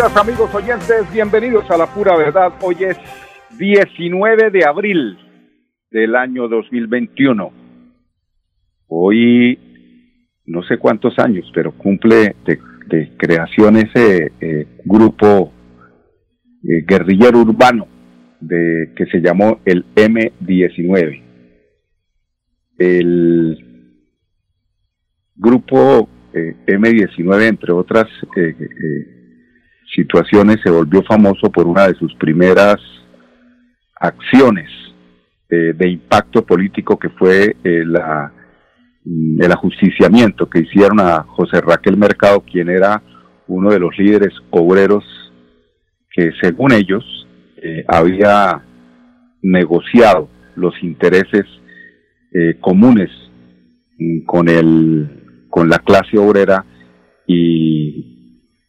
Amigos oyentes, bienvenidos a la pura verdad. Hoy es 19 de abril del año 2021. Hoy no sé cuántos años, pero cumple de, creación ese eh, grupo eh, guerrillero urbano de que se llamó el M19. El grupo eh, M19, entre otras situaciones se volvió famoso por una de sus primeras acciones eh, de impacto político que fue eh, la, mm, el ajusticiamiento que hicieron a José Raquel Mercado, quien era uno de los líderes obreros que según ellos eh, había negociado los intereses comunes mm, con el con la clase obrera y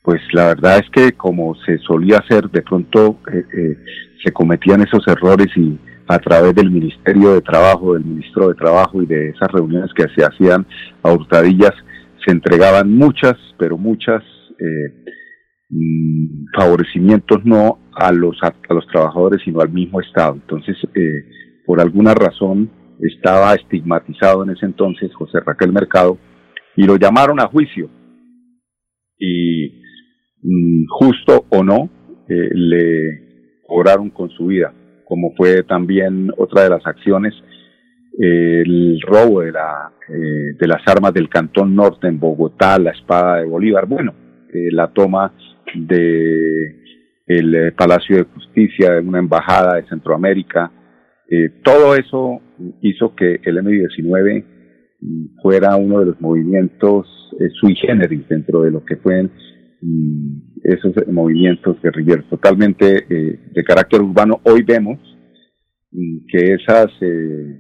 pues la verdad es que como se solía hacer, de pronto eh, eh, se cometían esos errores y a través del Ministerio de Trabajo, del Ministro de Trabajo y de esas reuniones que se hacían a hurtadillas, se entregaban muchas, pero muchas eh, mm, favorecimientos no a los, a, los trabajadores, sino al mismo Estado. Entonces, por alguna razón, estaba estigmatizado en ese entonces José Raquel Mercado y lo llamaron a juicio. Y justo o no, eh, le cobraron con su vida, como fue también otra de las acciones, el robo de, la, eh, de las armas del Cantón Norte en Bogotá, la espada de Bolívar, bueno, eh, la toma de el Palacio de Justicia, de una embajada de Centroamérica, todo eso hizo que el M-19 fuera uno de los movimientos sui generis dentro de lo que fue esos movimientos guerrilleros totalmente eh, de carácter urbano. Hoy vemos mm, que esas, eh,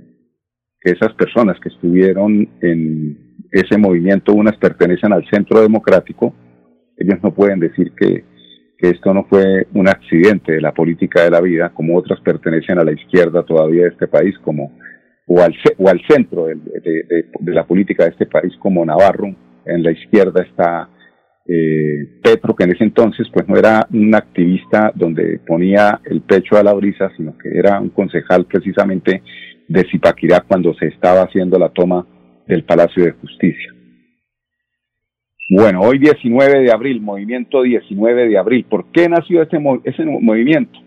que esas personas que estuvieron en ese movimiento, unas pertenecen al centro democrático, ellos no pueden decir que, esto no fue un accidente de la política de la vida, como otras pertenecen a la izquierda todavía de este país, como o al, o al centro de la política de este país, como Navarro, en la izquierda está eh, Petro, que en ese entonces pues no era un activista donde ponía el pecho a la brisa, sino que era un concejal precisamente de Zipaquirá cuando se estaba haciendo la toma del Palacio de Justicia. Bueno, hoy 19 de abril, movimiento 19 de abril. ¿Por qué nació ese, ese movimiento?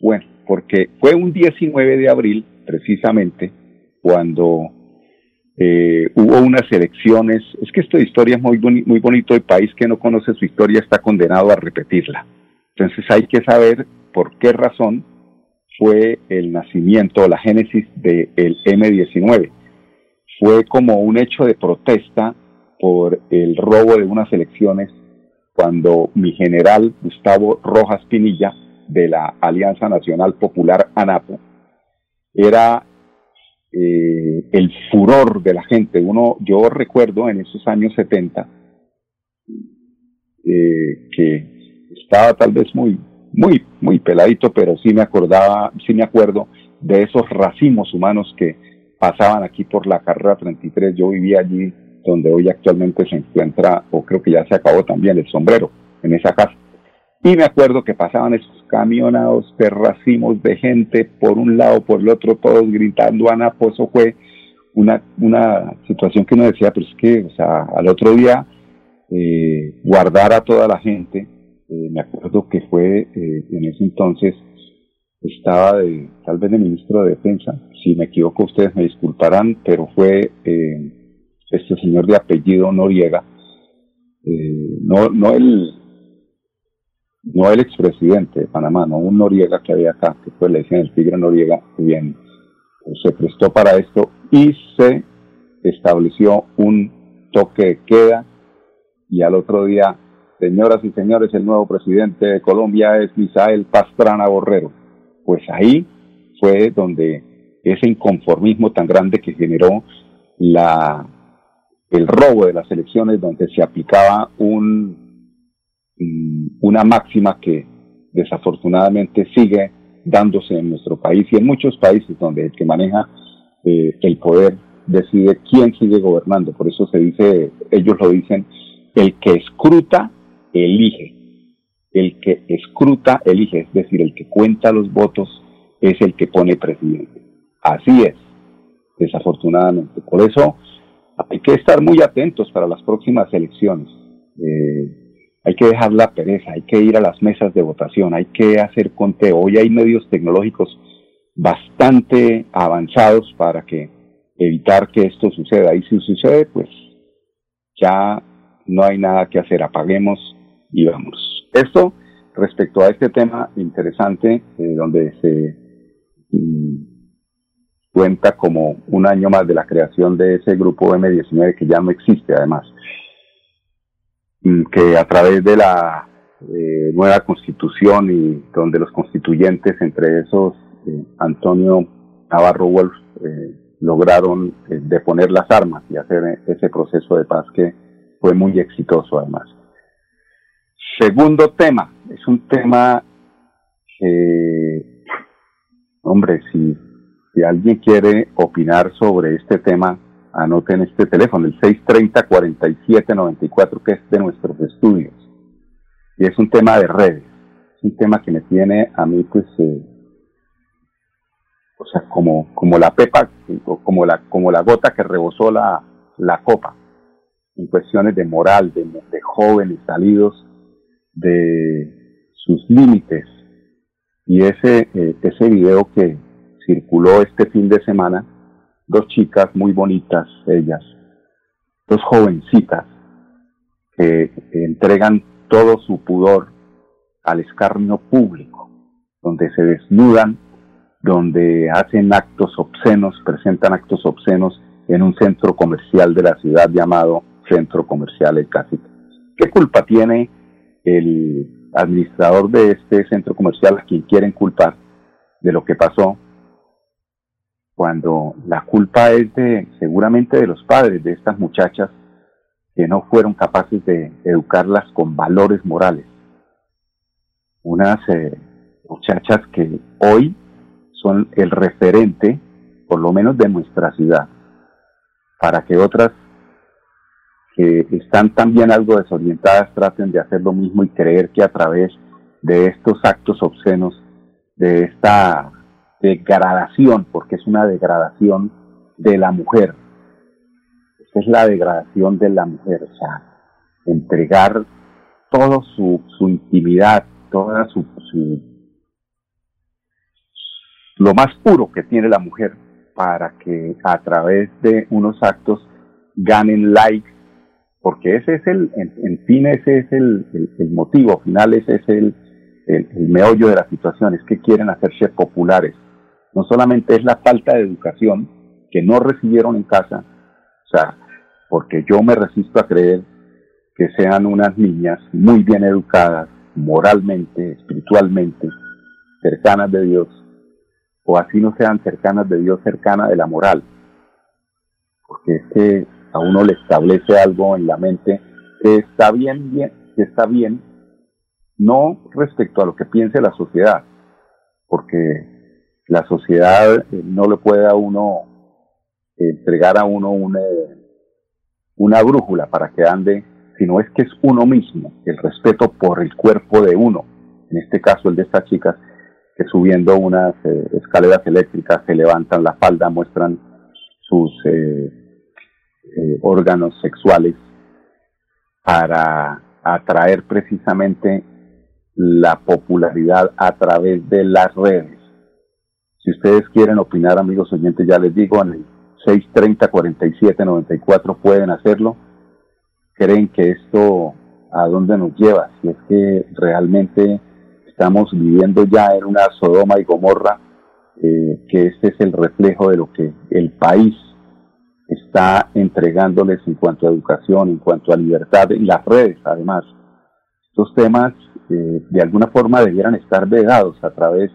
Bueno, porque fue un 19 de abril, precisamente, cuando eh, hubo unas elecciones, es que esta historia es muy, muy bonito, el país que no conoce su historia está condenado a repetirla. Entonces hay que saber por qué razón fue el nacimiento, la génesis del M-19. Fue como un hecho de protesta por el robo de unas elecciones cuando mi general Gustavo Rojas Pinilla de la Alianza Nacional Popular ANAPO era eh, el furor de la gente. Uno, yo recuerdo en esos años 70 eh, que estaba tal vez muy, muy, muy peladito, pero sí me acordaba, sí me acuerdo de esos racimos humanos que pasaban aquí por la carrera 33. Yo vivía allí donde hoy actualmente se encuentra, o creo que ya se acabó también el sombrero, en esa casa. Y me acuerdo que pasaban esos camionados de racimos de gente por un lado, por el otro, todos gritando Anapo. Eso fue una, una situación que uno decía, pero es que, o sea, al otro día eh, guardar a toda la gente. Eh, me acuerdo que fue eh, en ese entonces, estaba de, tal vez de ministro de Defensa. Si me equivoco, ustedes me disculparán, pero fue eh, este señor de apellido Noriega. Eh, no, no el no el expresidente de Panamá, no un Noriega que había acá, que fue le decían el Tigre Noriega, bien, se prestó para esto y se estableció un toque de queda y al otro día, señoras y señores, el nuevo presidente de Colombia es Misael Pastrana Borrero. Pues ahí fue donde ese inconformismo tan grande que generó la el robo de las elecciones donde se aplicaba un una máxima que desafortunadamente sigue dándose en nuestro país y en muchos países donde el que maneja eh, el poder decide quién sigue gobernando. Por eso se dice, ellos lo dicen, el que escruta, elige. El que escruta, elige. Es decir, el que cuenta los votos es el que pone presidente. Así es, desafortunadamente. Por eso hay que estar muy atentos para las próximas elecciones. Eh, hay que dejar la pereza, hay que ir a las mesas de votación, hay que hacer conteo. Hoy hay medios tecnológicos bastante avanzados para que evitar que esto suceda. Y si sucede, pues ya no hay nada que hacer, apaguemos y vamos. Esto respecto a este tema interesante, eh, donde se mm, cuenta como un año más de la creación de ese grupo M19 que ya no existe además. Mm, que a través de la eh, nueva constitución y donde los constituyentes, entre esos eh, Antonio Navarro Wolf, eh, lograron deponer las armas y hacer ese proceso de paz que fue muy exitoso además. Segundo tema, es un tema que, hombre, si, si alguien quiere opinar sobre este tema, anoten este teléfono, el 630-4794, que es de nuestros estudios. Y es un tema de redes, es un tema que me tiene a mí, pues, eh, o sea, como, como la pepa, como la, como la gota que rebosó la, la copa, en cuestiones de moral, de, de jóvenes salidos de sus límites. Y ese, eh, ese video que circuló este fin de semana, dos chicas muy bonitas, ellas, dos jovencitas, que entregan todo su pudor al escarnio público, donde se desnudan, donde hacen actos obscenos, presentan actos obscenos en un centro comercial de la ciudad llamado Centro Comercial El Cacique. ¿Qué culpa tiene el administrador de este centro comercial a quien quieren culpar de lo que pasó cuando la culpa es de seguramente de los padres de estas muchachas que no fueron capaces de educarlas con valores morales. Unas eh, muchachas que hoy son el referente, por lo menos de nuestra ciudad, para que otras que están también algo desorientadas traten de hacer lo mismo y creer que a través de estos actos obscenos, de esta degradación, porque es una degradación de la mujer. Esa es la degradación de la mujer, o sea, entregar toda su, su intimidad, toda su, lo más puro que tiene la mujer para que a través de unos actos ganen likes, porque ese es el, en, fin, ese es el, el, motivo final, ese es el, el, meollo de la situación, es que quieren hacerse populares, no solamente es la falta de educación que no recibieron en casa, o sea, porque yo me resisto a creer que sean unas niñas muy bien educadas, moralmente, espiritualmente, cercanas de Dios, o así no sean cercanas de Dios, cercanas de la moral, porque es que a uno le establece algo en la mente que está bien, bien que está bien, no respecto a lo que piense la sociedad, porque la sociedad eh, no le puede a uno entregar a uno una, una brújula para que ande, sino es que es uno mismo, el respeto por el cuerpo de uno. En este caso, el de estas chicas que subiendo unas eh, escaleras eléctricas se levantan la falda, muestran sus eh, órganos sexuales para atraer precisamente la popularidad a través de las redes si ustedes quieren opinar, amigos oyentes, ya les digo, en el 630-4794 pueden hacerlo. ¿Creen que esto a dónde nos lleva? Si es que realmente estamos viviendo ya en una Sodoma y Gomorra eh, que este es el reflejo de lo que el país está entregándoles en cuanto a educación, en cuanto a libertad, en las redes además. Estos temas eh, de alguna forma debieran estar vedados a través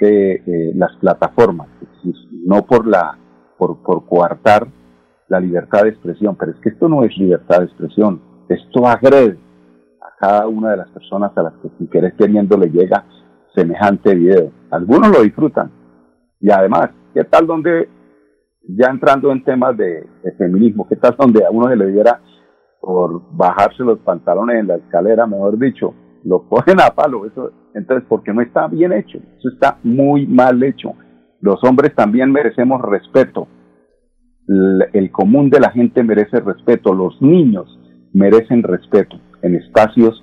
de eh, las plataformas, no por la por, por coartar la libertad de expresión, pero es que esto no es libertad de expresión, esto agrede a cada una de las personas a las que sin querer queriendo le llega semejante video. Algunos lo disfrutan y además, ¿qué tal donde ya entrando en temas de, feminismo, ¿qué tal donde a uno se le diera por bajarse los pantalones en la escalera, mejor dicho, lo cogen a palo, eso, entonces, porque no está bien hecho, eso está muy mal hecho. Los hombres también merecemos respeto, el, común de la gente merece respeto, los niños merecen respeto en espacios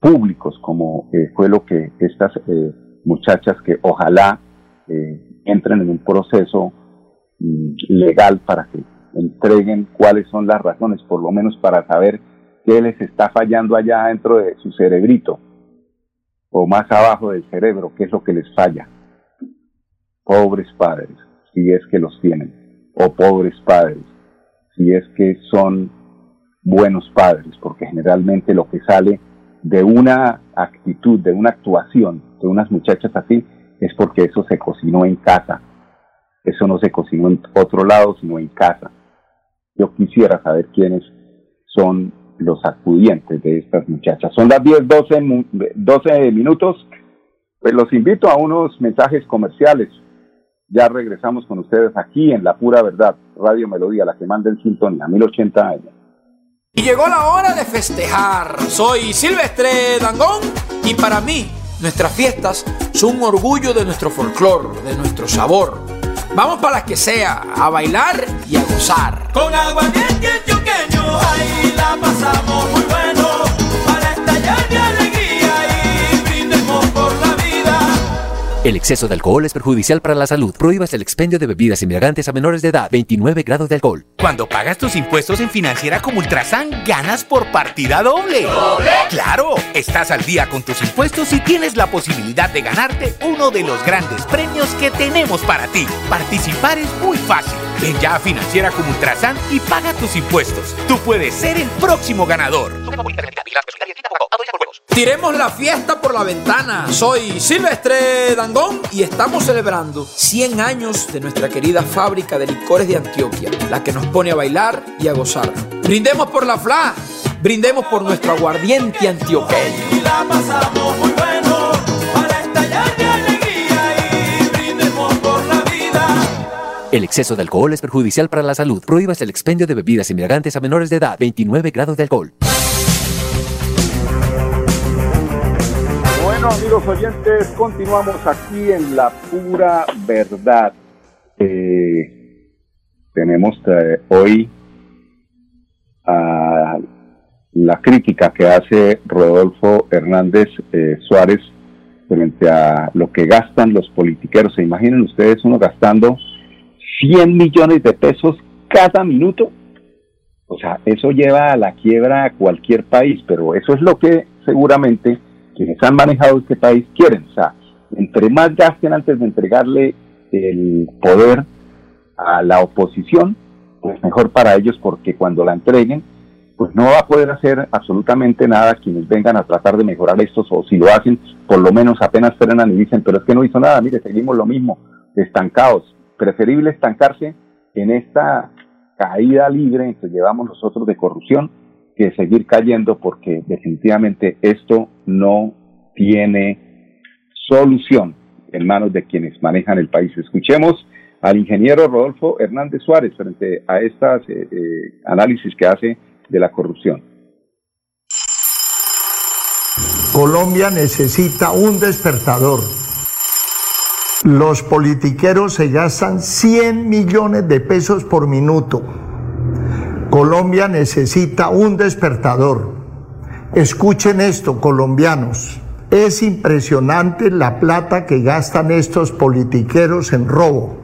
públicos, como eh, fue lo que estas eh, muchachas que ojalá eh, entren en un proceso mm, legal para que entreguen cuáles son las razones, por lo menos para saber qué les está fallando allá dentro de su cerebrito o más abajo del cerebro, qué es lo que les falla. Pobres padres, si es que los tienen, o pobres padres, si es que son buenos padres, porque generalmente lo que sale de una actitud, de una actuación de unas muchachas así, es porque eso se cocinó en casa. Eso no se cocinó en otro lado, sino en casa. Yo quisiera saber quiénes son los acudientes de estas muchachas. Son las 10, 12, 12 minutos. Pues los invito a unos mensajes comerciales. Ya regresamos con ustedes aquí en La Pura Verdad, Radio Melodía, la que manda en sintonía, 1080 años. Y llegó la hora de festejar. Soy Silvestre Dangón y para mí nuestras fiestas son un orgullo de nuestro folclor, de nuestro sabor. Vamos para las que sea, a bailar y a gozar. Con agua antioqueño, ahí la pasamos muy bueno. El exceso de alcohol es perjudicial para la salud. Prohíbas el expendio de bebidas inmigrantes a menores de edad. 29 grados de alcohol. Cuando pagas tus impuestos en Financiera como Ultrasan, ganas por partida doble. ¿Doble? ¡Claro! Estás al día con tus impuestos y tienes la posibilidad de ganarte uno de los grandes premios que tenemos para ti. Participar es muy fácil. Ven ya a Financiera como Ultrasan y paga tus impuestos. Tú puedes ser el próximo ganador. Tiremos la fiesta por la ventana. Soy Silvestre Dangón y estamos celebrando 100 años de nuestra querida fábrica de licores de Antioquia, la que nos pone a bailar y a gozar. Brindemos por la FLA, brindemos por nuestro aguardiente antioqueño. El exceso de alcohol es perjudicial para la salud. Prohíbas el expendio de bebidas inmigrantes a menores de edad. 29 grados de alcohol. Bueno, amigos oyentes, continuamos aquí en La Pura Verdad. Eh, tenemos eh, hoy a la crítica que hace Rodolfo Hernández eh, Suárez frente a lo que gastan los politiqueros. ¿Se imaginan ustedes uno gastando 100 millones de pesos cada minuto? O sea, eso lleva a la quiebra a cualquier país, pero eso es lo que seguramente quienes han manejado este país quieren. O sea, entre más gasten antes de entregarle el poder a la oposición, pues mejor para ellos porque cuando la entreguen, pues no va a poder hacer absolutamente nada quienes vengan a tratar de mejorar estos o si lo hacen, por lo menos apenas frenan y dicen, pero es que no hizo nada, mire, seguimos lo mismo, estancados. Preferible estancarse en esta caída libre que llevamos nosotros de corrupción que seguir cayendo porque definitivamente esto no tiene solución en manos de quienes manejan el país. Escuchemos al ingeniero Rodolfo Hernández Suárez frente a estas eh, eh, análisis que hace de la corrupción. Colombia necesita un despertador. Los politiqueros se gastan 100 millones de pesos por minuto. Colombia necesita un despertador. Escuchen esto, colombianos. Es impresionante la plata que gastan estos politiqueros en robo,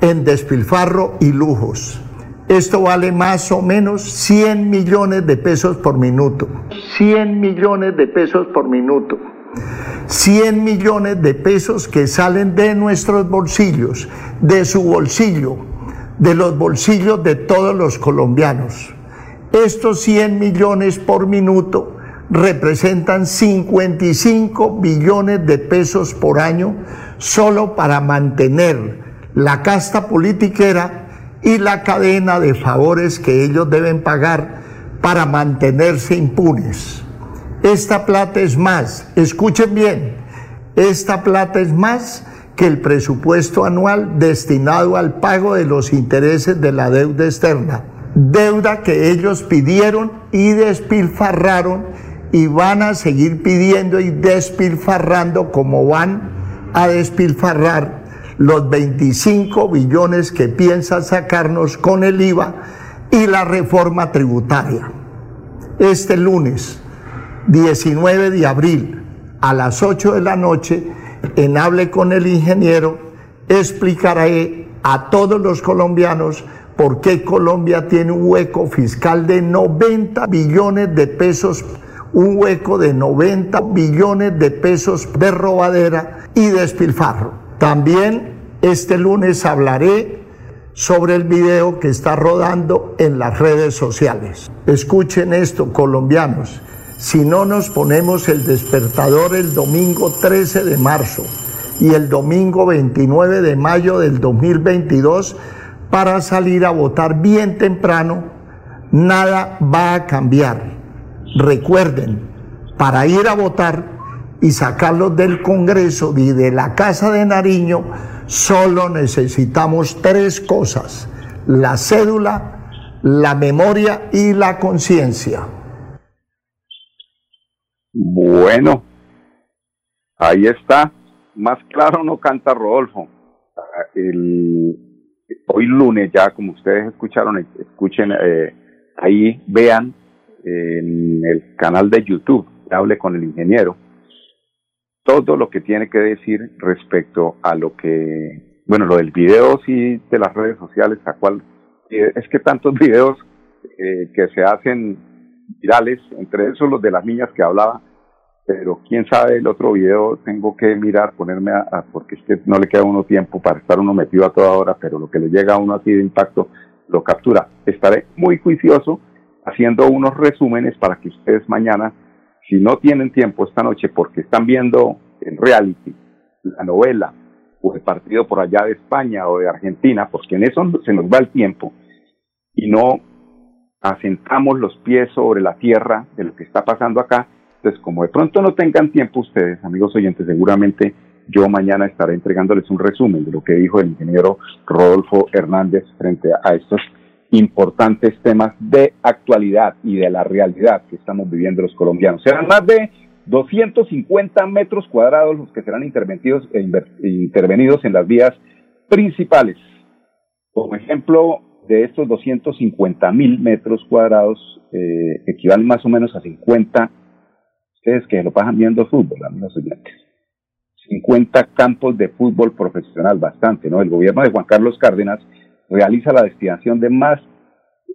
en despilfarro y lujos. Esto vale más o menos 100 millones de pesos por minuto. 100 millones de pesos por minuto. 100 millones de pesos que salen de nuestros bolsillos, de su bolsillo, de los bolsillos de todos los colombianos. Estos 100 millones por minuto representan 55 billones de pesos por año solo para mantener la casta politiquera y la cadena de favores que ellos deben pagar para mantenerse impunes. Esta plata es más, escuchen bien, esta plata es más que el presupuesto anual destinado al pago de los intereses de la deuda externa, deuda que ellos pidieron y despilfarraron y van a seguir pidiendo y despilfarrando como van a despilfarrar los 25 billones que piensa sacarnos con el IVA y la reforma tributaria. Este lunes 19 de abril a las 8 de la noche en Hable con el Ingeniero explicaré a todos los colombianos por qué Colombia tiene un hueco fiscal de 90 billones de pesos un hueco de 90 billones de pesos de robadera y despilfarro. También este lunes hablaré sobre el video que está rodando en las redes sociales. Escuchen esto, colombianos. Si no nos ponemos el despertador el domingo 13 de marzo y el domingo 29 de mayo del 2022 para salir a votar bien temprano, nada va a cambiar. Recuerden, para ir a votar y sacarlos del Congreso y de la Casa de Nariño, solo necesitamos tres cosas, la cédula, la memoria y la conciencia. Bueno, ahí está. Más claro no canta Rodolfo. El, hoy lunes ya, como ustedes escucharon, escuchen, eh, ahí vean en el canal de YouTube, hable con el ingeniero, todo lo que tiene que decir respecto a lo que, bueno, lo del video sí de las redes sociales, a cual eh, es que tantos videos eh, que se hacen virales, entre esos los de las niñas que hablaba, pero quién sabe el otro video tengo que mirar, ponerme a, porque es que no le queda a uno tiempo para estar uno metido a toda hora, pero lo que le llega a uno así de impacto lo captura. Estaré muy juicioso haciendo unos resúmenes para que ustedes mañana, si no tienen tiempo esta noche porque están viendo en reality la novela o el partido por allá de España o de Argentina, porque en eso se nos va el tiempo y no asentamos los pies sobre la tierra de lo que está pasando acá, entonces como de pronto no tengan tiempo ustedes, amigos oyentes, seguramente yo mañana estaré entregándoles un resumen de lo que dijo el ingeniero Rodolfo Hernández frente a estos importantes temas de actualidad y de la realidad que estamos viviendo los colombianos. Serán más de 250 metros cuadrados los que serán intervenidos, e intervenidos en las vías principales. Como ejemplo de estos 250 mil metros cuadrados, eh, equivalen más o menos a 50, ustedes que lo pasan viendo fútbol, amigos oyentes, 50 campos de fútbol profesional, bastante, ¿no? El gobierno de Juan Carlos Cárdenas realiza la destinación de más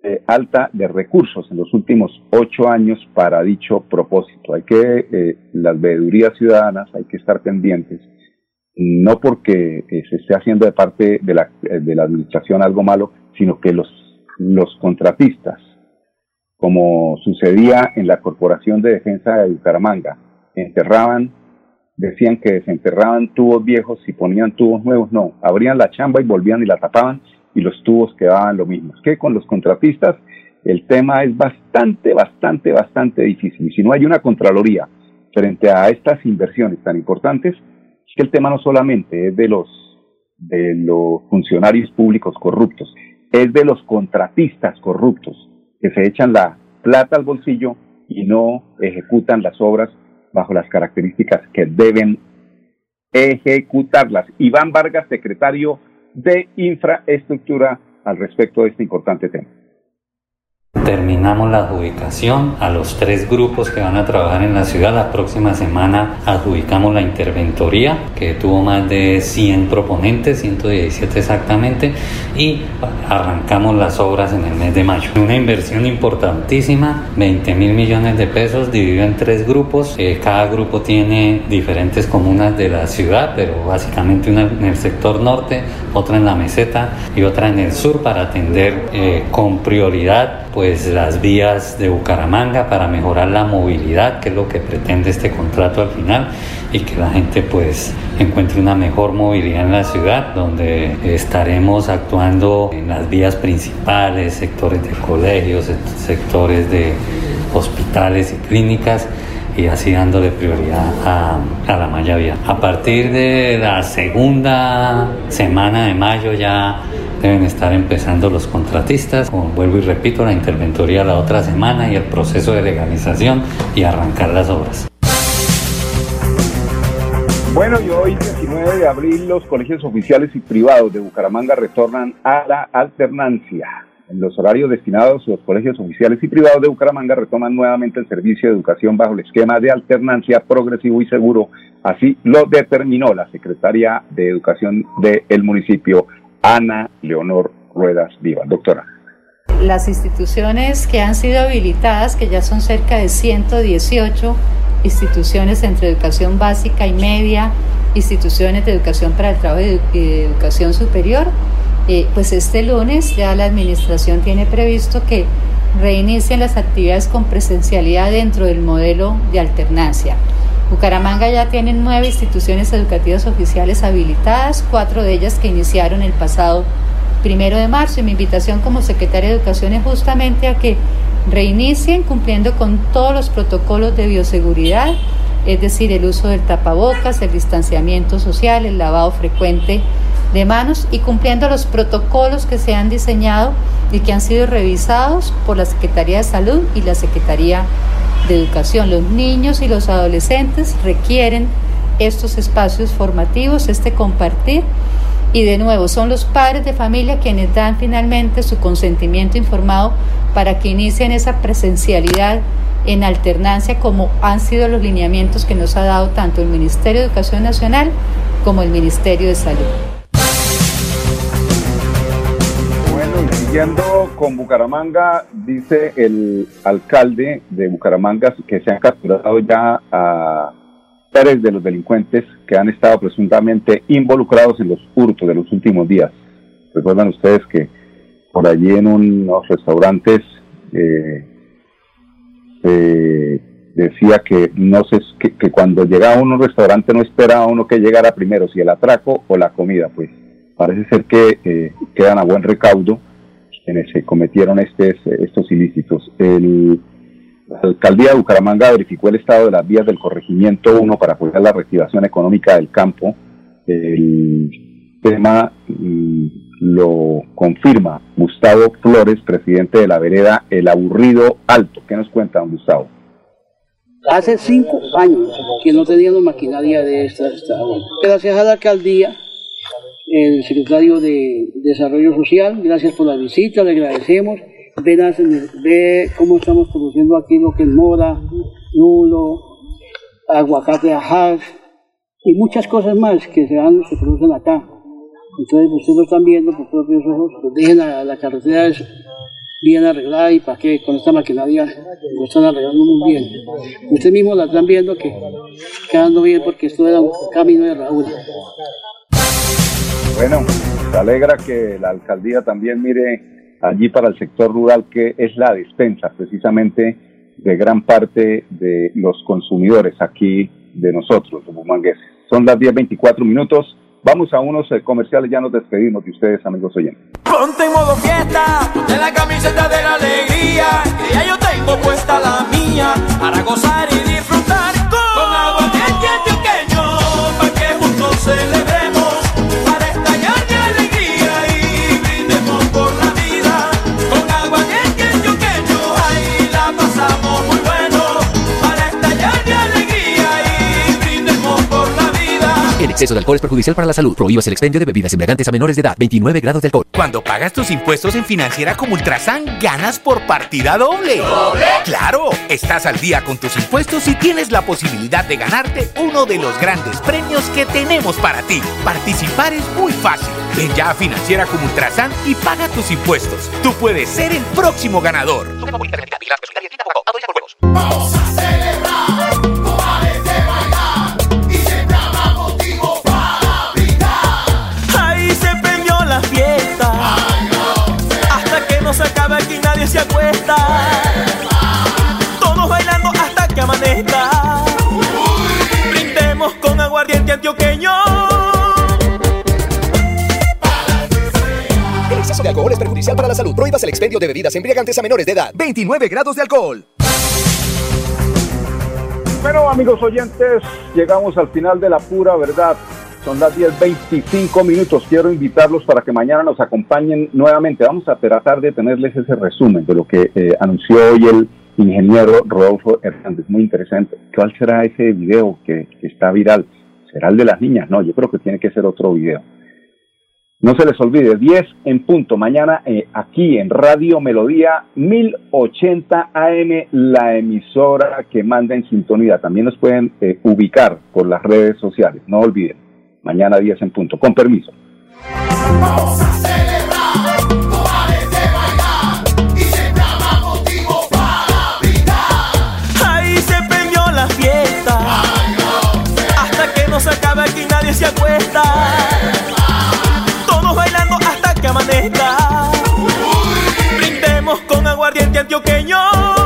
eh, alta de recursos en los últimos ocho años para dicho propósito. Hay que, eh, las veedurías ciudadanas, hay que estar pendientes, no porque eh, se esté haciendo de parte de la, de la administración algo malo, sino que los, los contratistas, como sucedía en la Corporación de Defensa de Bucaramanga, enterraban, decían que desenterraban tubos viejos y ponían tubos nuevos, no, abrían la chamba y volvían y la tapaban y los tubos quedaban lo mismo. Que con los contratistas el tema es bastante, bastante, bastante difícil. Y si no hay una Contraloría frente a estas inversiones tan importantes, es que el tema no solamente es de los, de los funcionarios públicos corruptos, es de los contratistas corruptos que se echan la plata al bolsillo y no ejecutan las obras bajo las características que deben ejecutarlas. Iván Vargas, secretario de infraestructura al respecto de este importante tema. Terminamos la adjudicación a los tres grupos que van a trabajar en la ciudad. La próxima semana adjudicamos la interventoría, que tuvo más de 100 proponentes, 117 exactamente, y arrancamos las obras en el mes de mayo. Una inversión importantísima, 20 mil millones de pesos, dividido en tres grupos. Eh, cada grupo tiene diferentes comunas de la ciudad, pero básicamente una en el sector norte, otra en la meseta y otra en el sur para atender eh, con prioridad pues las vías de Bucaramanga para mejorar la movilidad, que es lo que pretende este contrato al final, y que la gente pues encuentre una mejor movilidad en la ciudad, donde estaremos actuando en las vías principales, sectores de colegios, sectores de hospitales y clínicas y así dándole prioridad a, a, la malla vía. A partir de la segunda semana de mayo ya deben estar empezando los contratistas, como vuelvo y repito, la interventoría la otra semana y el proceso de legalización y arrancar las obras. Bueno, y hoy 19 de abril los colegios oficiales y privados de Bucaramanga retornan a la alternancia. En los horarios destinados, los colegios oficiales y privados de Bucaramanga retoman nuevamente el servicio de educación bajo el esquema de alternancia progresivo y seguro. Así lo determinó la secretaria de Educación del municipio, Ana Leonor Ruedas Vivas. Doctora. Las instituciones que han sido habilitadas, que ya son cerca de 118 instituciones entre educación básica y media, instituciones de educación para el trabajo y de educación superior, eh, pues este lunes ya la administración tiene previsto que reinicien las actividades con presencialidad dentro del modelo de alternancia. Bucaramanga ya tiene nueve instituciones educativas oficiales habilitadas, cuatro de ellas que iniciaron el pasado primero de marzo. Y mi invitación como secretaria de Educación es justamente a que reinicien cumpliendo con todos los protocolos de bioseguridad, es decir, el uso del tapabocas, el distanciamiento social, el lavado frecuente de manos y cumpliendo los protocolos que se han diseñado y que han sido revisados por la Secretaría de Salud y la Secretaría de Educación. Los niños y los adolescentes requieren estos espacios formativos, este compartir. Y de nuevo, son los padres de familia quienes dan finalmente su consentimiento informado para que inicien esa presencialidad en alternancia como han sido los lineamientos que nos ha dado tanto el Ministerio de Educación Nacional como el Ministerio de Salud. Con Bucaramanga, dice el alcalde de Bucaramanga que se han capturado ya a tres de los delincuentes que han estado presuntamente involucrados en los hurtos de los últimos días. Recuerdan ustedes que por allí en unos restaurantes eh, decía que no sé que, que, cuando llegaba a un restaurante no esperaba uno que llegara primero, si el atraco o la comida, pues parece ser que eh, quedan a buen recaudo quienes se cometieron estos, estos ilícitos. El, la alcaldía de Bucaramanga verificó el estado de las vías del corregimiento 1 para apoyar la reactivación económica del campo. El tema mm, lo confirma Gustavo Flores, presidente de la vereda El Aburrido Alto. ¿Qué nos cuenta, don Gustavo? Hace cinco años que no teníamos maquinaria de esta. esta Gracias a la alcaldía el secretario de Desarrollo Social, gracias por la visita, le agradecemos. Ve, ve cómo estamos produciendo aquí lo que es mora, nulo, aguacate ajaz y muchas cosas más que se, dan, se producen acá. Entonces ustedes lo están viendo por propios ojos, pues dejen la, la carretera bien arreglada y para qué con esta maquinaria lo están arreglando muy bien. Ustedes mismos la están viendo que quedando bien porque esto era un camino de Raúl. Bueno, se alegra que la alcaldía también mire allí para el sector rural, que es la despensa precisamente de gran parte de los consumidores aquí de nosotros, los bumangueses. Son las 10.24 minutos. Vamos a unos eh, comerciales, ya nos despedimos de ustedes, amigos oyentes. Ponte en modo fiesta, ponte la camiseta de la alegría, que ya yo tengo puesta la mía, para gozar exceso de alcohol es perjudicial para la salud. Prohíbas el expendio de bebidas embriagantes a menores de edad. 29 grados de alcohol. Cuando pagas tus impuestos en Financiera como Ultrasan, ganas por partida doble. ¿Doble? ¡Claro! Estás al día con tus impuestos y tienes la posibilidad de ganarte uno de los grandes premios que tenemos para ti. Participar es muy fácil. Ven ya a Financiera como Ultrasan y paga tus impuestos. Tú puedes ser el próximo ganador. Vamos a celebrar, perjudicial para la salud. Prohíbas el expendio de bebidas embriagantes a menores de edad. 29 grados de alcohol. Bueno, amigos oyentes, llegamos al final de la pura verdad. Son las 10.25 minutos. Quiero invitarlos para que mañana nos acompañen nuevamente. Vamos a tratar de tenerles ese resumen de lo que eh, anunció hoy el ingeniero Rodolfo Hernández. Muy interesante. ¿Cuál será ese video que, que está viral? ¿Será el de las niñas? No, yo creo que tiene que ser otro video. No se les olvide, 10 en punto, mañana eh, aquí en Radio Melodía 1080 AM, la emisora que manda en sintonía. También nos pueden eh, ubicar por las redes sociales, no olviden, mañana 10 en punto, con permiso. Vamos a celebrar, no pares de bailar y siempre habrá motivo para brindar. Ahí se prendió la fiesta. Hasta que no se acabe aquí nadie se acuesta. Aguardiente antioqueño.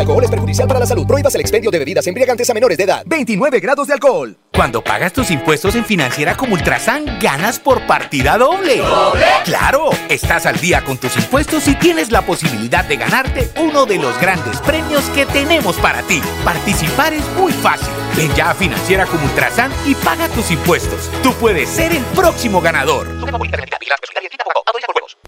De alcohol es perjudicial para la salud. Prohíbas el expendio de bebidas embriagantes a menores de edad. 29 grados de alcohol. Cuando pagas tus impuestos en Financiera como Ultrasan, ganas por partida doble. ¿Doble? ¡Claro! Estás al día con tus impuestos y tienes la posibilidad de ganarte uno de los grandes premios que tenemos para ti. Participar es muy fácil. Ven ya a Financiera como Ultrasan y paga tus impuestos. Tú puedes ser el próximo ganador.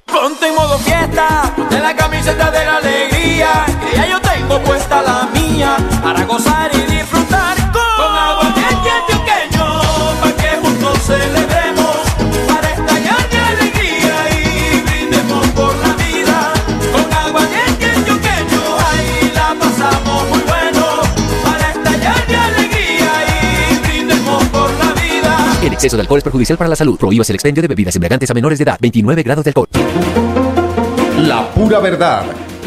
Ponte en modo fiesta, ponte la camiseta de la alegría, que ya yo tengo puesta la mía, para gozar y disfrutar con, aguardiente antioqueño, para que juntos celebremos, para estallar de alegría y brindemos por la vida, con aguardiente antioqueño, ahí la pasamos muy bueno, para estallar de alegría y brindemos por la vida. El exceso de alcohol es perjudicial para la salud. Prohíbas el expendio de bebidas embriagantes a menores de edad. 29 grados de alcohol. La pura verdad.